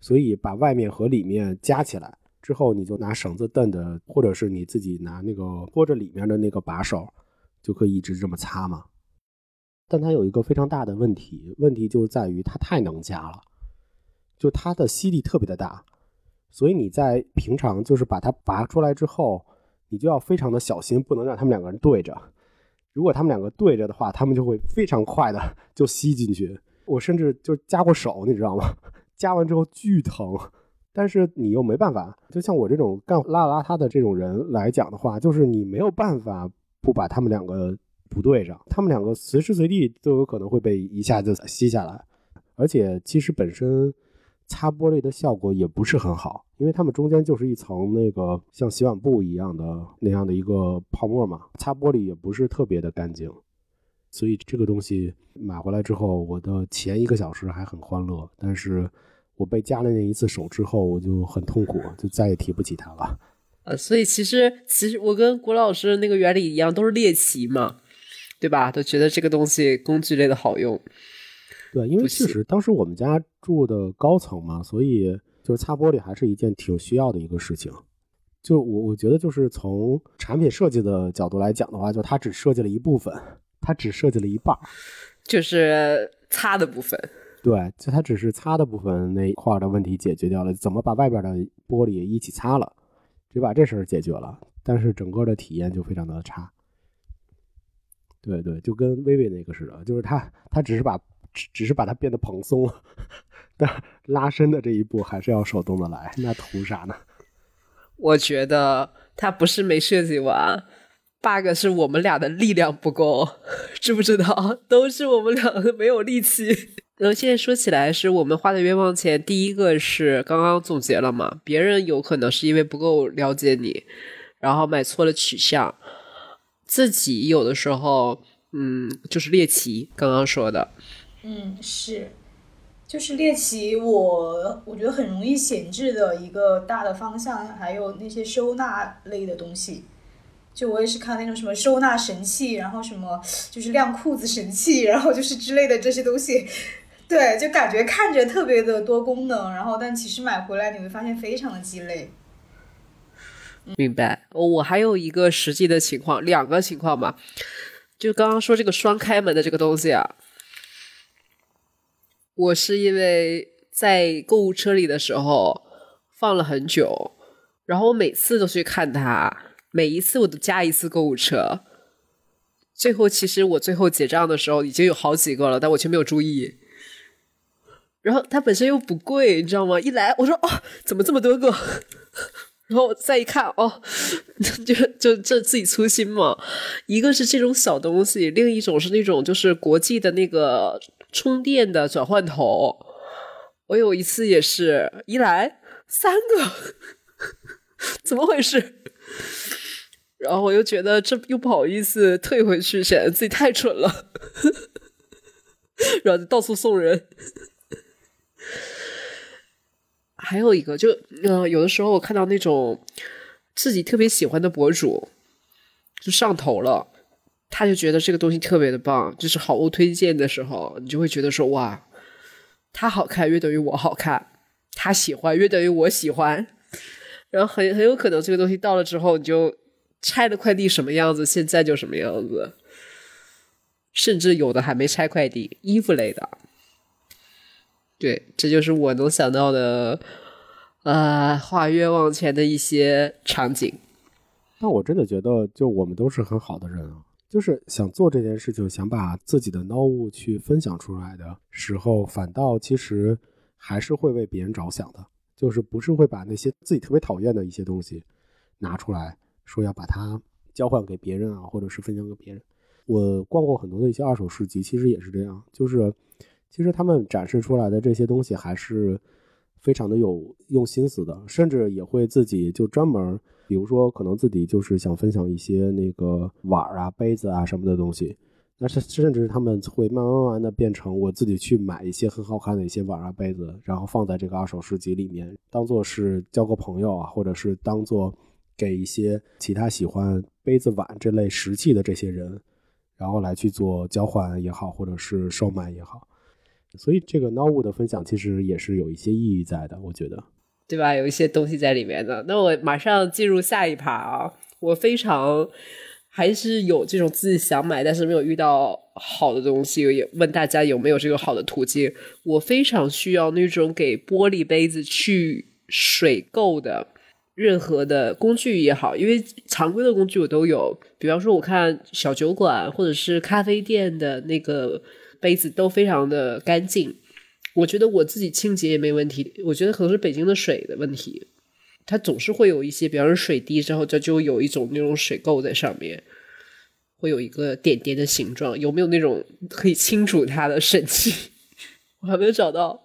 所以把外面和里面夹起来之后，你就拿绳子蹬的，或者是你自己拿那个托着里面的那个把手，就可以一直这么擦嘛。但它有一个非常大的问题，问题就是在于它太能夹了，就它的吸力特别的大。所以你在平常就是把它拔出来之后，你就要非常的小心，不能让他们两个人对着。如果他们两个对着的话，他们就会非常快的就吸进去。我甚至就夹过手，你知道吗？夹完之后巨疼，但是你又没办法。就像我这种干邋邋遢的这种人来讲的话，就是你没有办法不把他们两个不对上，他们两个随时随地都有可能会被一下子吸下来，而且其实本身。擦玻璃的效果也不是很好，因为它们中间就是一层那个像洗碗布一样的那样的一个泡沫嘛，擦玻璃也不是特别的干净。所以这个东西买回来之后，我的前一个小时还很欢乐，但是我被夹了那一次手之后，我就很痛苦，就再也提不起它了。呃，所以其实其实我跟古老师那个原理一样，都是猎奇嘛，对吧？都觉得这个东西工具类的好用。对，因为确实当时我们家住的高层嘛，所以就是擦玻璃还是一件挺需要的一个事情。就我我觉得，就是从产品设计的角度来讲的话，就它只设计了一部分，它只设计了一半，就是擦的部分。对，就它只是擦的部分那一块的问题解决掉了，怎么把外边的玻璃一起擦了，只把这事儿解决了，但是整个的体验就非常的差。对对，就跟微微那个似的，就是它它只是把。只只是把它变得蓬松了，但拉伸的这一步还是要手动的来，那图啥呢？我觉得它不是没设计完，bug 是我们俩的力量不够，知不知道？都是我们两个没有力气。然后现在说起来，是我们花的冤枉钱。第一个是刚刚总结了嘛，别人有可能是因为不够了解你，然后买错了取向，自己有的时候，嗯，就是猎奇。刚刚说的。嗯，是，就是猎奇，我我觉得很容易闲置的一个大的方向，还有那些收纳类的东西。就我也是看那种什么收纳神器，然后什么就是晾裤子神器，然后就是之类的这些东西。对，就感觉看着特别的多功能，然后但其实买回来你会发现非常的鸡肋。明白。我还有一个实际的情况，两个情况吧。就刚刚说这个双开门的这个东西啊。我是因为在购物车里的时候放了很久，然后我每次都去看它，每一次我都加一次购物车，最后其实我最后结账的时候已经有好几个了，但我却没有注意。然后它本身又不贵，你知道吗？一来我说哦，怎么这么多个？然后再一看哦，就就这自己粗心嘛。一个是这种小东西，另一种是那种就是国际的那个。充电的转换头，我有一次也是一来三个，怎么回事？然后我又觉得这又不好意思退回去，显得自己太蠢了，然后就到处送人。还有一个，就嗯，有的时候我看到那种自己特别喜欢的博主，就上头了。他就觉得这个东西特别的棒，就是好物推荐的时候，你就会觉得说哇，他好看约等于我好看，他喜欢约等于我喜欢，然后很很有可能这个东西到了之后，你就拆的快递什么样子，现在就什么样子，甚至有的还没拆快递，衣服类的，对，这就是我能想到的，呃，花冤枉钱的一些场景。那我真的觉得，就我们都是很好的人啊。就是想做这件事情，想把自己的孬物去分享出来的时候，反倒其实还是会为别人着想的，就是不是会把那些自己特别讨厌的一些东西拿出来说要把它交换给别人啊，或者是分享给别人。我逛过很多的一些二手市集，其实也是这样，就是其实他们展示出来的这些东西还是非常的有用心思的，甚至也会自己就专门。比如说，可能自己就是想分享一些那个碗啊、杯子啊什么的东西，那是甚至他们会慢慢慢慢的变成我自己去买一些很好看的一些碗啊、杯子，然后放在这个二手市集里面，当做是交个朋友啊，或者是当做给一些其他喜欢杯子碗这类石器的这些人，然后来去做交换也好，或者是售卖也好。所以这个 Now 的分享其实也是有一些意义在的，我觉得，对吧？有一些东西在里面的。那我马上进入下一趴啊，我非常还是有这种自己想买，但是没有遇到好的东西，也问大家有没有这个好的途径。我非常需要那种给玻璃杯子去水垢的任何的工具也好，因为常规的工具我都有，比方说我看小酒馆或者是咖啡店的那个。杯子都非常的干净，我觉得我自己清洁也没问题。我觉得可能是北京的水的问题，它总是会有一些，比方说水滴之后，这就有一种那种水垢在上面，会有一个点点的形状。有没有那种可以清除它的神器？我还没有找到。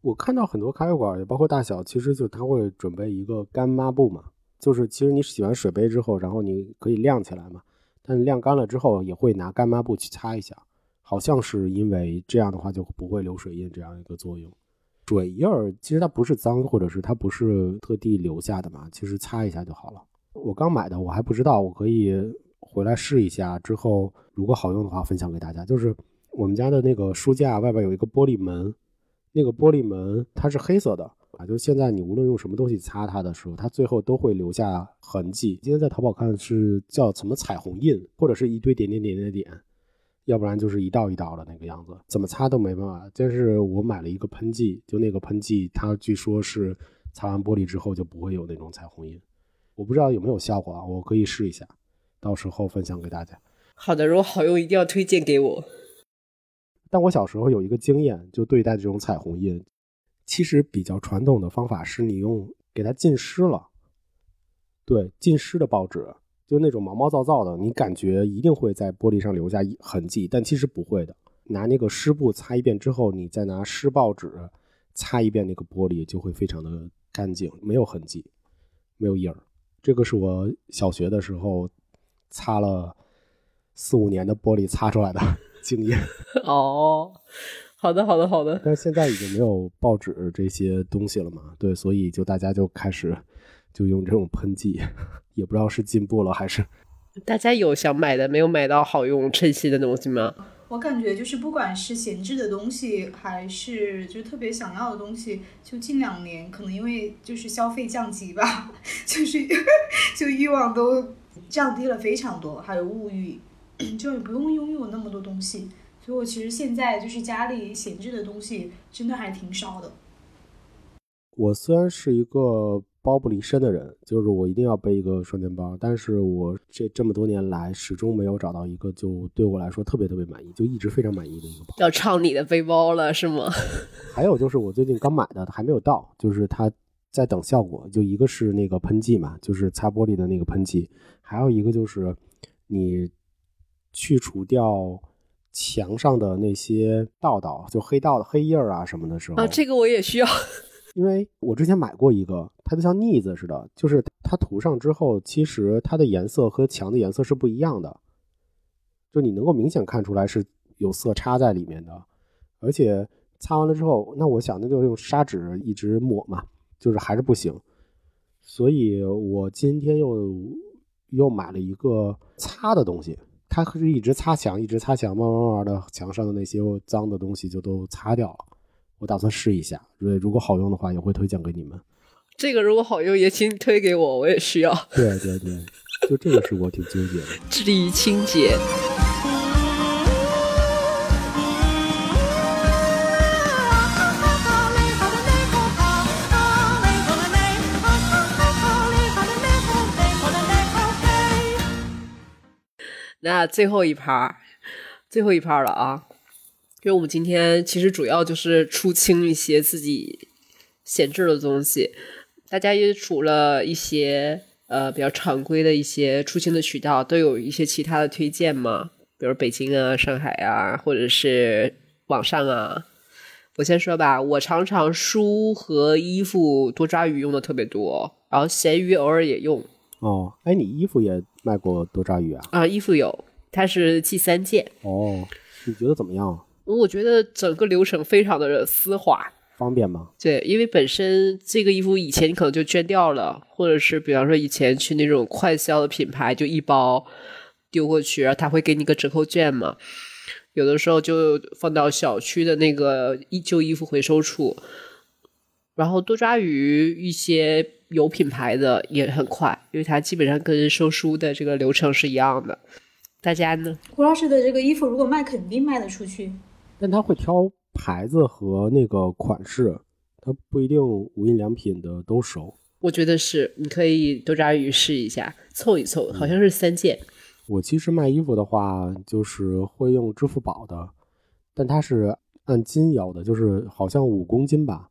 我看到很多咖啡馆，也包括大小，其实就他会准备一个干抹布嘛，就是其实你洗完水杯之后，然后你可以晾起来嘛，但晾干了之后也会拿干抹布去擦一下。好像是因为这样的话就不会流水印这样一个作用。水印儿其实它不是脏，或者是它不是特地留下的嘛，其实擦一下就好了。我刚买的，我还不知道，我可以回来试一下，之后如果好用的话分享给大家。就是我们家的那个书架外边有一个玻璃门，那个玻璃门它是黑色的啊，就是现在你无论用什么东西擦它的时候，它最后都会留下痕迹。今天在淘宝看是叫什么彩虹印，或者是一堆点点点点点。要不然就是一道一道的那个样子，怎么擦都没办法。但是我买了一个喷剂，就那个喷剂，它据说是擦完玻璃之后就不会有那种彩虹印。我不知道有没有效果啊，我可以试一下，到时候分享给大家。好的，如果好用，一定要推荐给我。但我小时候有一个经验，就对待这种彩虹印，其实比较传统的方法是你用给它浸湿了，对，浸湿的报纸。就那种毛毛躁躁的，你感觉一定会在玻璃上留下痕迹，但其实不会的。拿那个湿布擦一遍之后，你再拿湿报纸擦一遍那个玻璃，就会非常的干净，没有痕迹，没有印儿。这个是我小学的时候擦了四五年的玻璃擦出来的经验。哦，好的，好的，好的。但是现在已经没有报纸这些东西了嘛？对，所以就大家就开始。就用这种喷剂，也不知道是进步了还是。大家有想买的没有买到好用称心的东西吗？我感觉就是不管是闲置的东西，还是就特别想要的东西，就近两年可能因为就是消费降级吧，就是就欲望都降低了非常多，还有物欲，就也不用拥有那么多东西。所以我其实现在就是家里闲置的东西真的还挺少的。我虽然是一个。包不离身的人，就是我一定要背一个双肩包，但是我这这么多年来始终没有找到一个就对我来说特别特别满意，就一直非常满意的一个包。要唱你的背包了是吗？还有就是我最近刚买的还没有到，就是它在等效果。就一个是那个喷剂嘛，就是擦玻璃的那个喷剂，还有一个就是你去除掉墙上的那些道道，就黑道的黑印儿啊什么的时候。啊，这个我也需要。因为我之前买过一个，它就像腻子似的，就是它涂上之后，其实它的颜色和墙的颜色是不一样的，就你能够明显看出来是有色差在里面的。而且擦完了之后，那我想那就用砂纸一直抹嘛，就是还是不行。所以我今天又又买了一个擦的东西，它是一直擦墙，一直擦墙，慢慢慢慢的墙上的那些脏的东西就都擦掉了。我打算试一下，对，如果好用的话，也会推荐给你们。这个如果好用，也请推给我，我也需要。对对对，就这个是我挺纠结的。致力于清洁。那最后一趴，最后一趴了啊！因为我们今天其实主要就是出清一些自己闲置的东西，大家也除了一些呃比较常规的一些出清的渠道，都有一些其他的推荐吗？比如北京啊、上海啊，或者是网上啊。我先说吧，我常常书和衣服多抓鱼用的特别多，然后闲鱼偶尔也用。哦，哎，你衣服也卖过多抓鱼啊？啊，衣服有，它是寄三件。哦，你觉得怎么样？我觉得整个流程非常的丝滑，方便吗？对，因为本身这个衣服以前你可能就捐掉了，或者是比方说以前去那种快销的品牌，就一包丢过去，然后他会给你个折扣券嘛。有的时候就放到小区的那个旧衣服回收处，然后多抓鱼一些有品牌的也很快，因为它基本上跟收书的这个流程是一样的。大家呢？胡老师的这个衣服如果卖，肯定卖得出去。但他会挑牌子和那个款式，他不一定无印良品的都收。我觉得是，你可以多抓鱼试一下，凑一凑，好像是三件。我其实卖衣服的话，就是会用支付宝的，但它是按斤要的，就是好像五公斤吧，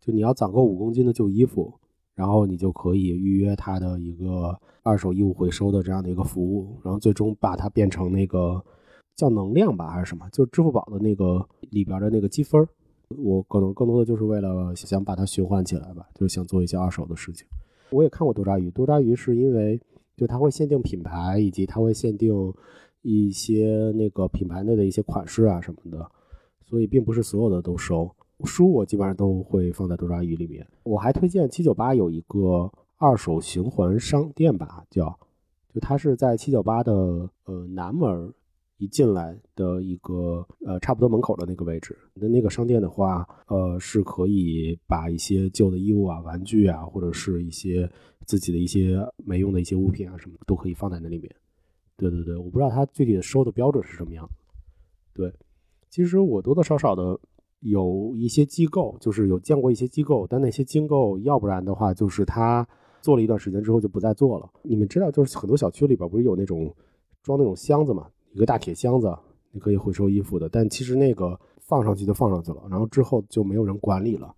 就你要攒够五公斤的旧衣服，然后你就可以预约它的一个二手衣物回收的这样的一个服务，然后最终把它变成那个叫能量吧还是什么，就是支付宝的那个里边的那个积分我可能更多的就是为了想把它循环起来吧，就是想做一些二手的事情。我也看过多抓鱼，多抓鱼是因为。就它会限定品牌，以及它会限定一些那个品牌内的一些款式啊什么的，所以并不是所有的都收。书我基本上都会放在多抓鱼里面。我还推荐七九八有一个二手循环商店吧，叫就它是在七九八的呃南门一进来的一个呃差不多门口的那个位置。那那个商店的话，呃是可以把一些旧的衣物啊、玩具啊，或者是一些。自己的一些没用的一些物品啊，什么都可以放在那里面。对对对，我不知道他具体的收的标准是什么样。对，其实我多多少少的有一些机构，就是有见过一些机构，但那些机构要不然的话，就是他做了一段时间之后就不再做了。你们知道，就是很多小区里边不是有那种装那种箱子嘛，一个大铁箱子，你可以回收衣服的。但其实那个放上去就放上去了，然后之后就没有人管理了。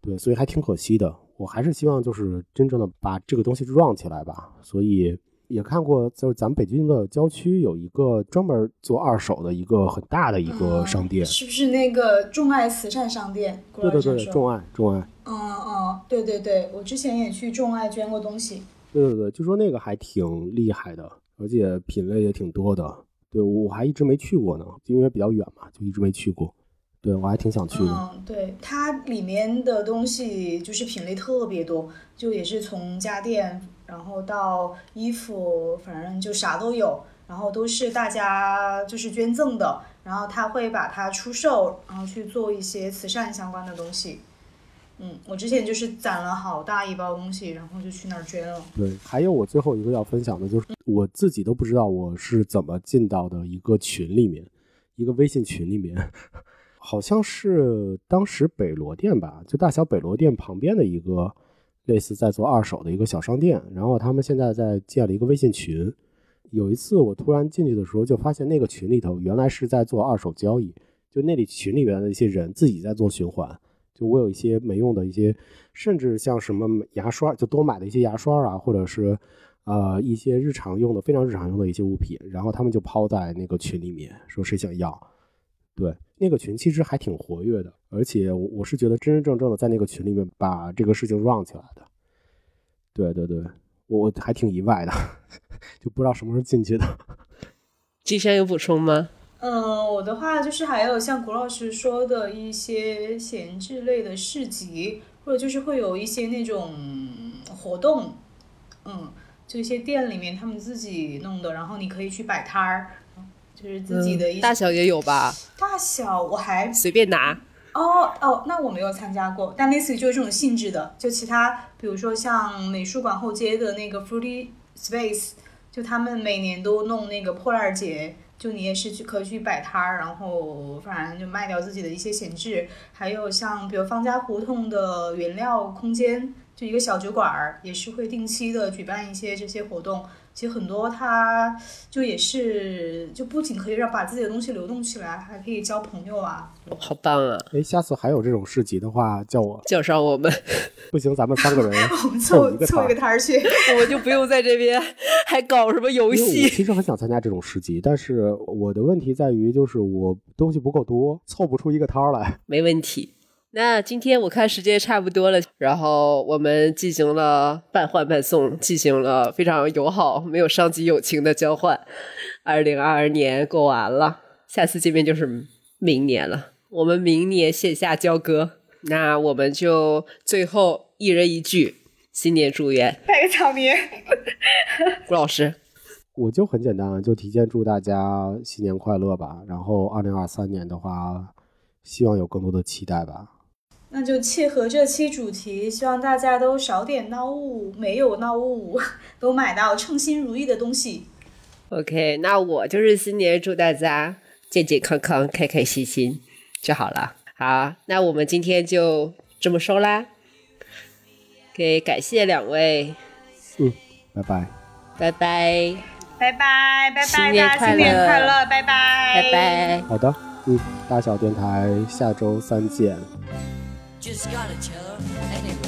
对，所以还挺可惜的。我还是希望就是真正的把这个东西 run 起来吧，所以也看过，就是咱们北京的郊区有一个专门做二手的一个很大的一个商店，是不是那个众爱慈善商店？对对对，众爱众爱。嗯嗯，对对对，我之前也去众爱捐过东西。对对对，就说那个还挺厉害的，而且品类也挺多的。对我还一直没去过呢，因为比较远嘛，就一直没去过。对，我还挺想去的。嗯，对，它里面的东西就是品类特别多，就也是从家电，然后到衣服，反正就啥都有，然后都是大家就是捐赠的，然后他会把它出售，然后去做一些慈善相关的东西。嗯，我之前就是攒了好大一包东西，然后就去那儿捐了。对，还有我最后一个要分享的就是我自己都不知道我是怎么进到的一个群里面，一个微信群里面。好像是当时北罗店吧，就大小北罗店旁边的一个类似在做二手的一个小商店，然后他们现在在建了一个微信群。有一次我突然进去的时候，就发现那个群里头原来是在做二手交易，就那里群里边的一些人自己在做循环。就我有一些没用的一些，甚至像什么牙刷，就多买的一些牙刷啊，或者是呃一些日常用的、非常日常用的一些物品，然后他们就抛在那个群里面，说谁想要。对，那个群其实还挺活跃的，而且我我是觉得真真正正的在那个群里面把这个事情 run 起来的。对对对，我还挺意外的，就不知道什么时候进去的。金山有补充吗？嗯，我的话就是还有像谷老师说的一些闲置类的市集，或者就是会有一些那种活动，嗯，就一些店里面他们自己弄的，然后你可以去摆摊儿。就是自己的一大小也有吧？大小我还随便拿。哦哦，那我没有参加过，但类似于就是这种性质的，就其他比如说像美术馆后街的那个 Fruity Space，就他们每年都弄那个破烂节，就你也是去可以去摆摊儿，然后反正就卖掉自己的一些闲置。还有像比如方家胡同的原料空间，就一个小酒馆儿，也是会定期的举办一些这些活动。其实很多，它就也是，就不仅可以让把自己的东西流动起来，还可以交朋友啊，好棒啊！哎，下次还有这种市集的话，叫我叫上我们。不行，咱们三个人 凑一个凑一个摊儿去，我们就不用在这边还搞什么游戏。其实很想参加这种市集，但是我的问题在于，就是我东西不够多，凑不出一个摊儿来。没问题。那今天我看时间差不多了，然后我们进行了半换半送，进行了非常友好、没有伤及友情的交换。二零二二年过完了，下次见面就是明年了。我们明年线下交割，那我们就最后一人一句新年祝愿，拜个早年。顾老师。我就很简单，就提前祝大家新年快乐吧。然后二零二三年的话，希望有更多的期待吧。那就切合这期主题，希望大家都少点闹物，没有闹物，都买到称心如意的东西。OK，那我就是新年祝大家健健康康、开开心心就好了。好，那我们今天就这么收啦。OK，感谢两位，嗯，拜拜。拜拜，拜拜拜新拜，年快大家新年快乐，拜拜拜拜。好的，嗯，大小电台下周三见。Just gotta tell her anyway.